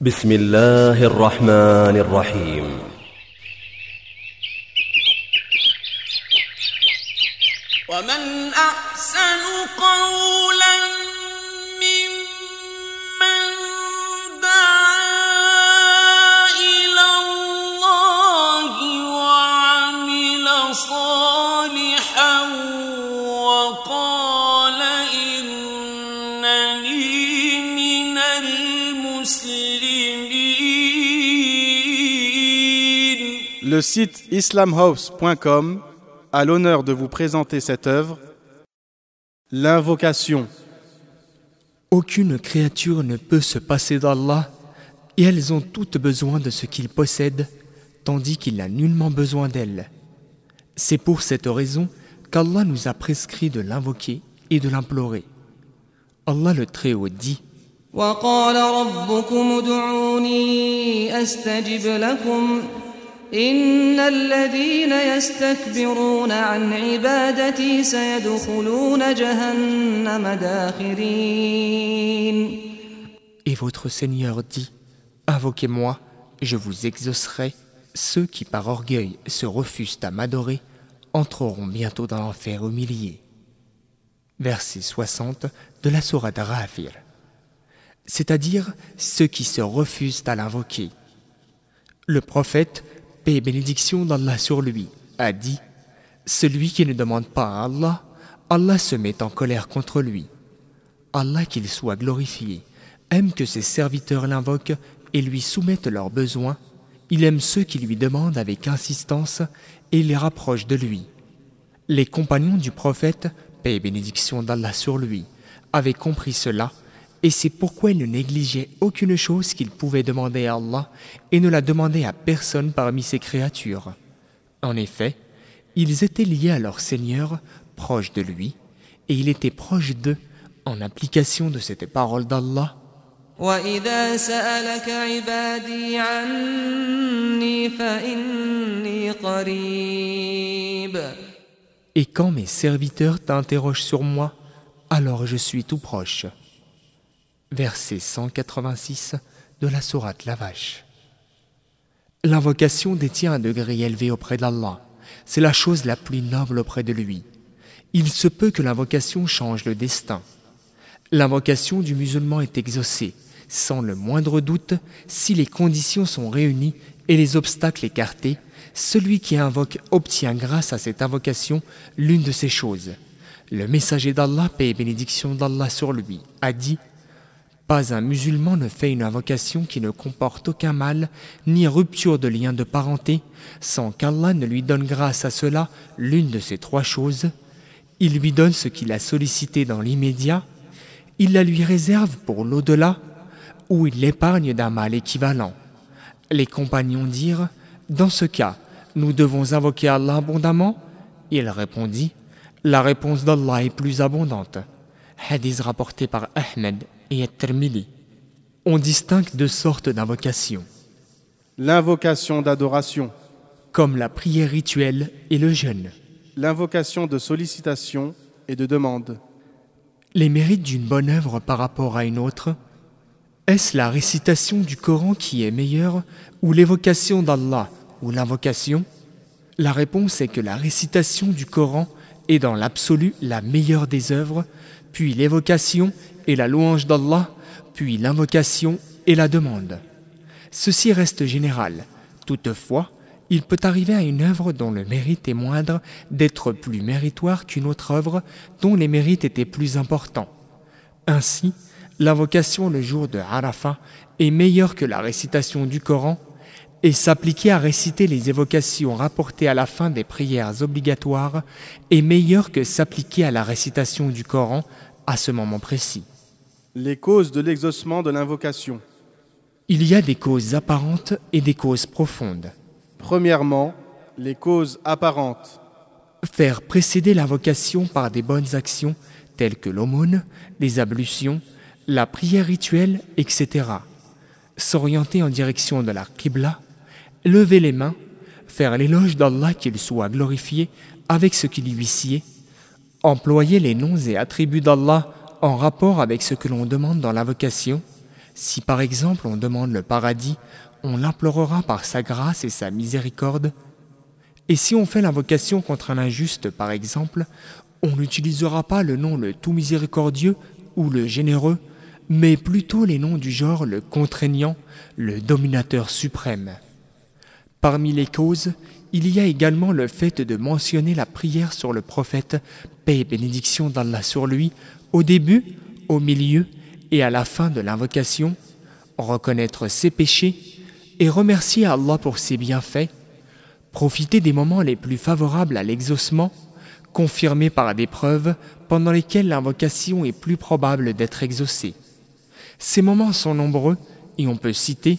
بسم الله الرحمن الرحيم. ومن أحسن قولا ممن دعا إلى الله وعمل صالحا وقال Le site islamhouse.com a l'honneur de vous présenter cette œuvre, L'invocation. Aucune créature ne peut se passer d'Allah et elles ont toutes besoin de ce qu'il possède, tandis qu'il n'a nullement besoin d'elles. C'est pour cette raison qu'Allah nous a prescrit de l'invoquer et de l'implorer. Allah le Très-Haut dit وقال ربكم ادعوني استجب لكم ان الذين يستكبرون عن عبادتي سيدخلون جهنم داخرين Et votre Seigneur dit Invoquez-moi, je vous exaucerai. Ceux qui par orgueil se refusent à m'adorer entreront bientôt dans l'enfer humilié. Verset 60 de la Sourate Rafir. C'est-à-dire ceux qui se refusent à l'invoquer. Le prophète, paix bénédiction d'Allah sur lui, a dit Celui qui ne demande pas à Allah, Allah se met en colère contre lui. Allah qu'il soit glorifié, aime que ses serviteurs l'invoquent et lui soumettent leurs besoins. Il aime ceux qui lui demandent avec insistance et les rapproche de lui. Les compagnons du prophète, paix et bénédiction d'Allah sur lui, avaient compris cela et c'est pourquoi ils ne négligeaient aucune chose qu'ils pouvaient demander à Allah et ne la demandaient à personne parmi ses créatures. En effet, ils étaient liés à leur Seigneur, proches de lui, et il était proche d'eux en application de cette parole d'Allah. واذا سالك عبادي عني فاني قريب Et quand mes serviteurs t'interrogent sur moi, alors je suis tout proche. Verset 186 de la Sourate La Vache. L'invocation détient un degré élevé auprès d'Allah. C'est la chose la plus noble auprès de lui. Il se peut que l'invocation change le destin. L'invocation du musulman est exaucée, sans le moindre doute, si les conditions sont réunies et les obstacles écartés. Celui qui invoque obtient grâce à cette invocation l'une de ces choses. Le messager d'Allah, paix et bénédiction d'Allah sur lui, a dit Pas un musulman ne fait une invocation qui ne comporte aucun mal, ni rupture de lien de parenté, sans qu'Allah ne lui donne grâce à cela l'une de ces trois choses. Il lui donne ce qu'il a sollicité dans l'immédiat, il la lui réserve pour l'au-delà, ou il l'épargne d'un mal équivalent. Les compagnons dirent Dans ce cas, nous devons invoquer Allah abondamment Il répondit La réponse d'Allah est plus abondante. Hadith rapporté par Ahmed et At-Tirmidhi. On distingue deux sortes d'invocations, L'invocation d'adoration, comme la prière rituelle et le jeûne. l'invocation de sollicitation et de demande, Les mérites d'une bonne œuvre par rapport à une autre. Est-ce la récitation du Coran qui est meilleure ou l'évocation d'Allah ou l'invocation? La réponse est que la récitation du Coran est dans l'absolu la meilleure des œuvres, puis l'évocation et la louange d'Allah, puis l'invocation et la demande. Ceci reste général. Toutefois, il peut arriver à une œuvre dont le mérite est moindre d'être plus méritoire qu'une autre œuvre dont les mérites étaient plus importants. Ainsi, l'invocation le jour de Arafat est meilleure que la récitation du Coran et s'appliquer à réciter les évocations rapportées à la fin des prières obligatoires est meilleure que s'appliquer à la récitation du Coran à ce moment précis. Les causes de l'exaucement de l'invocation. Il y a des causes apparentes et des causes profondes. Premièrement, les causes apparentes, Faire précéder l'invocation par des bonnes actions telles que l'aumône, les ablutions, la prière rituelle, etc. S'orienter en direction de la Qibla, lever les mains, faire l'éloge d'Allah qu'il soit glorifié avec ce qui lui sied, employer les noms et attributs d'Allah en rapport avec ce que l'on demande dans l'invocation, Si par exemple on demande le paradis, on l'implorera par sa grâce et sa miséricorde. Et si on fait l'invocation contre un injuste, par exemple, on n'utilisera pas le nom le tout miséricordieux ou le généreux, mais plutôt les noms du genre le contraignant, le dominateur suprême. Parmi les causes, il y a également le fait de mentionner la prière sur le prophète, paix et bénédiction d'Allah sur lui, au début, au milieu et à la fin de l'invocation, reconnaître ses péchés et remercier Allah pour ses bienfaits, profiter des moments les plus favorables à l'exaucement, confirmés par des preuves pendant lesquelles l'invocation est plus probable d'être exaucée. Ces moments sont nombreux et on peut citer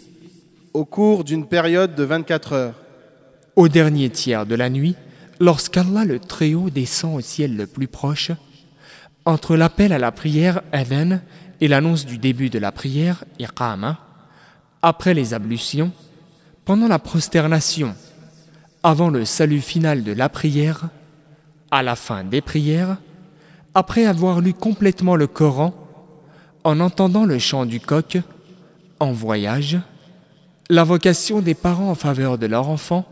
Au cours d'une période de 24 heures, au dernier tiers de la nuit, lorsqu'Allah le Très-Haut descend au ciel le plus proche, entre l'appel à la prière Adhan et l'annonce du début de la prière Iqama, après les ablutions, pendant la prosternation, avant le salut final de la prière, à la fin des prières, après avoir lu complètement le Coran, en entendant le chant du coq, en voyage, l'invocation des parents en faveur de leur enfant,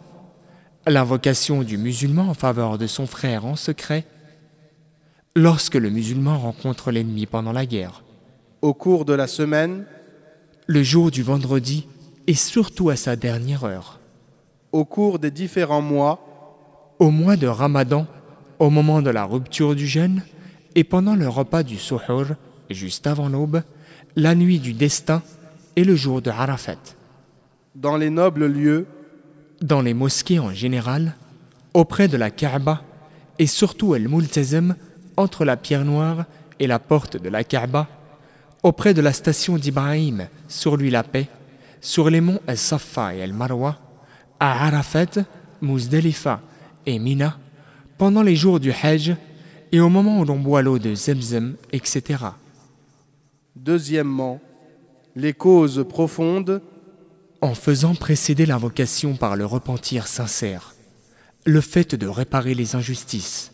l'invocation du musulman en faveur de son frère en secret, lorsque le musulman rencontre l'ennemi pendant la guerre, au cours de la semaine, le jour du vendredi et surtout à sa dernière heure, au cours des différents mois, au mois de Ramadan, au moment de la rupture du jeûne et pendant le repas du Suhur, juste avant l'aube, la nuit du destin et le jour de Arafat. dans les nobles lieux, dans les mosquées en général, auprès de la Kaaba et surtout El Multazem entre la pierre noire et la porte de la Kaaba, auprès de la station d'Ibrahim, sur lui la paix, sur les monts El Safa et El Marwa, à Arafat, Muzdalifa et Mina, pendant les jours du Hajj et au moment où l'on boit l'eau de Zemzem, etc. deuxièmement, les causes profondes, en faisant précéder l'invocation par le repentir sincère, le fait de réparer les injustices,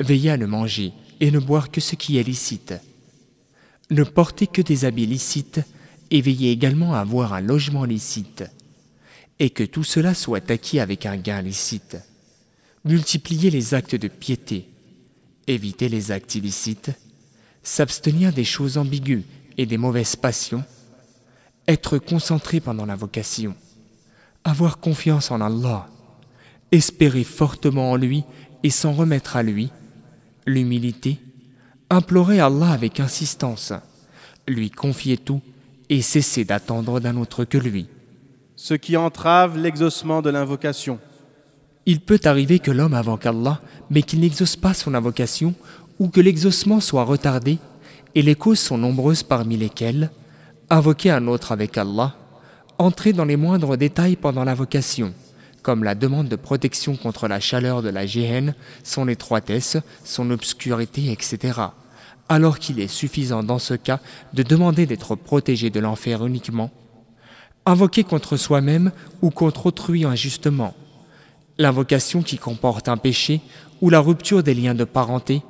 veiller à ne manger et ne boire que ce qui est licite, ne porter que des habits licites et veiller également à avoir un logement licite, et que tout cela soit acquis avec un gain licite, multiplier les actes de piété, éviter les actes illicites, s'abstenir des choses ambiguës et des mauvaises passions, être concentré pendant l'invocation, avoir confiance en Allah, espérer fortement en lui et s'en remettre à lui, l'humilité, implorer Allah avec insistance, lui confier tout et cesser d'attendre d'un autre que lui. ce qui entrave l'exaucement de l'invocation, Il peut arriver que l'homme invoque Allah, mais qu'il n'exauce pas son invocation, ou que l'exaucement soit retardé, et les causes sont nombreuses parmi lesquelles invoquer un autre avec Allah, entrer dans les moindres détails pendant l'invocation, comme la demande de protection contre la chaleur de la géhenne, son étroitesse, son obscurité, etc. Alors qu'il est suffisant dans ce cas de demander d'être protégé de l'enfer uniquement, invoquer contre soi-même ou contre autrui injustement, l'invocation qui comporte un péché ou la rupture des liens de parenté,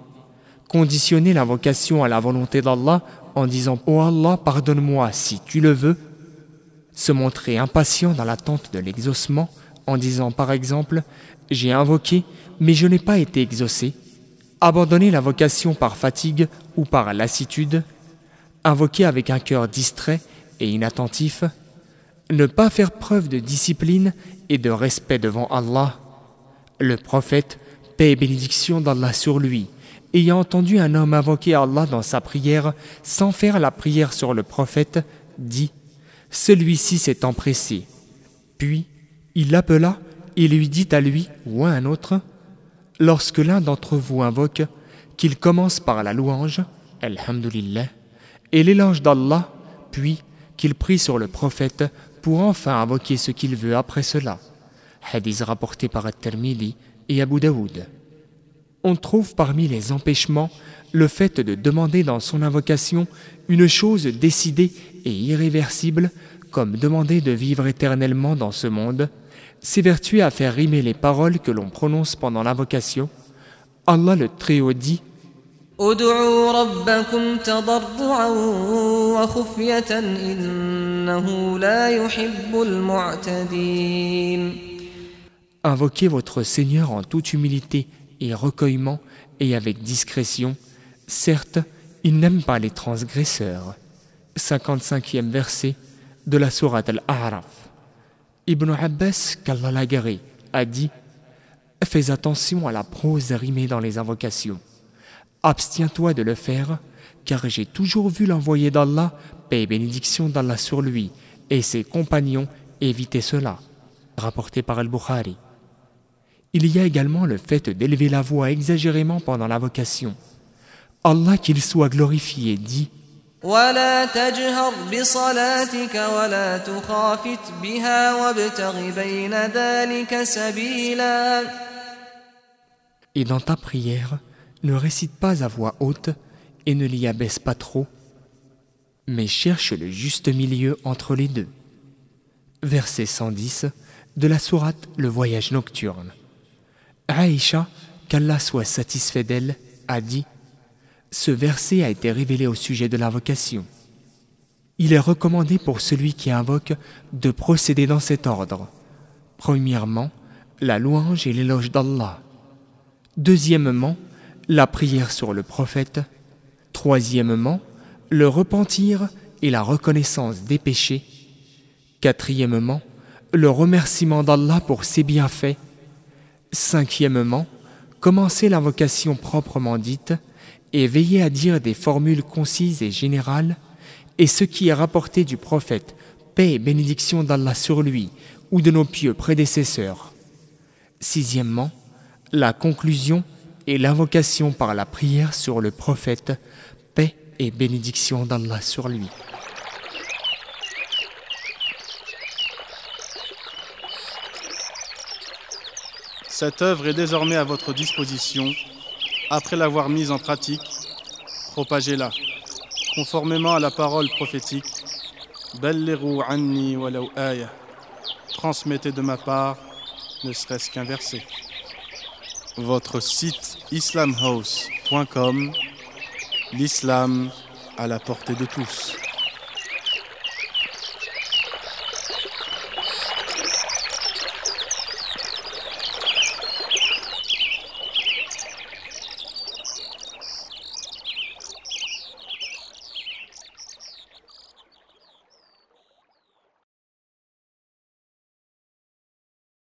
conditionner l'invocation à la volonté d'Allah en disant ⁇ Oh Allah, pardonne-moi si tu le veux ⁇ se montrer impatient dans l'attente de l'exaucement en disant par exemple ⁇ J'ai invoqué, mais je n'ai pas été exaucé ⁇ abandonner l'invocation par fatigue ou par lassitude, invoquer avec un cœur distrait et inattentif, ne pas faire preuve de discipline et de respect devant Allah. Le prophète, paix et bénédiction d'Allah sur lui, ayant entendu un homme invoquer Allah dans sa prière sans faire la prière sur le prophète, dit Celui-ci s'est empressé. Puis il l'appela et lui dit à lui ou à un autre Lorsque l'un d'entre vous invoque, qu'il commence par la louange, Alhamdulillah, et l'éloge d'Allah, puis qu'il prie sur le prophète pour enfin invoquer ce qu'il veut après cela. Hadith rapporté par At-Tirmidhi et Abu Daoud. On trouve parmi les empêchements le fait de demander dans son invocation une chose décidée et irréversible, comme demander de vivre éternellement dans ce monde, s'évertuer à faire rimer les paroles que l'on prononce pendant l'invocation. Allah le Très-Haut dit ادعوا ربكم تضرعا وخفية إنه لا يحب المعتدين Invoquez votre Seigneur en toute humilité et recueillement et avec discrétion. Certes, il n'aime pas les transgresseurs. 55e verset de la sourate Al-A'raf. Ibn Abbas, qu'Allah l'agaré, a dit Fais attention à la prose rimée dans les invocations. Abstiens-toi de le faire, car j'ai toujours vu l'envoyé d'Allah, paix et bénédiction d'Allah sur lui, et ses compagnons éviter cela. Rapporté par Al-Bukhari. Il y a également le fait d'élever la voix exagérément pendant l'invocation. Allah qu'il soit glorifié dit ولا تجهر بصلاتك ولا تخافت بها وابتغ بين ذلك سبيلا Et dans ta prière, ne récite pas à voix haute et ne l'y abaisse pas trop, mais cherche le juste milieu entre les deux. Verset 110 de la sourate Le voyage nocturne. Aïcha, qu'Allah soit satisfait d'elle, a dit ce verset a été révélé au sujet de l'invocation. Il est recommandé pour celui qui invoque de procéder dans cet ordre. Premièrement, la louange et l'éloge d'Allah. Deuxièmement, la prière sur le prophète. Troisièmement, le repentir et la reconnaissance des péchés. Quatrièmement, le remerciement d'Allah pour ses bienfaits. Cinquièmement, commencer l'invocation proprement dite et veiller à dire des formules concises et générales et ce qui est rapporté du prophète, paix et bénédiction d'Allah sur lui ou de nos pieux prédécesseurs. Sixièmement, la conclusion et l'invocation par la prière sur le prophète, paix et bénédiction d'Allah sur lui. Cette œuvre est désormais à votre disposition. Après l'avoir mise en pratique, propagez-la, conformément à la parole prophétique. Anni. Transmettez de ma part, ne serait-ce qu'un verset. Votre site islamhouse.com, l'islam à la portée de tous.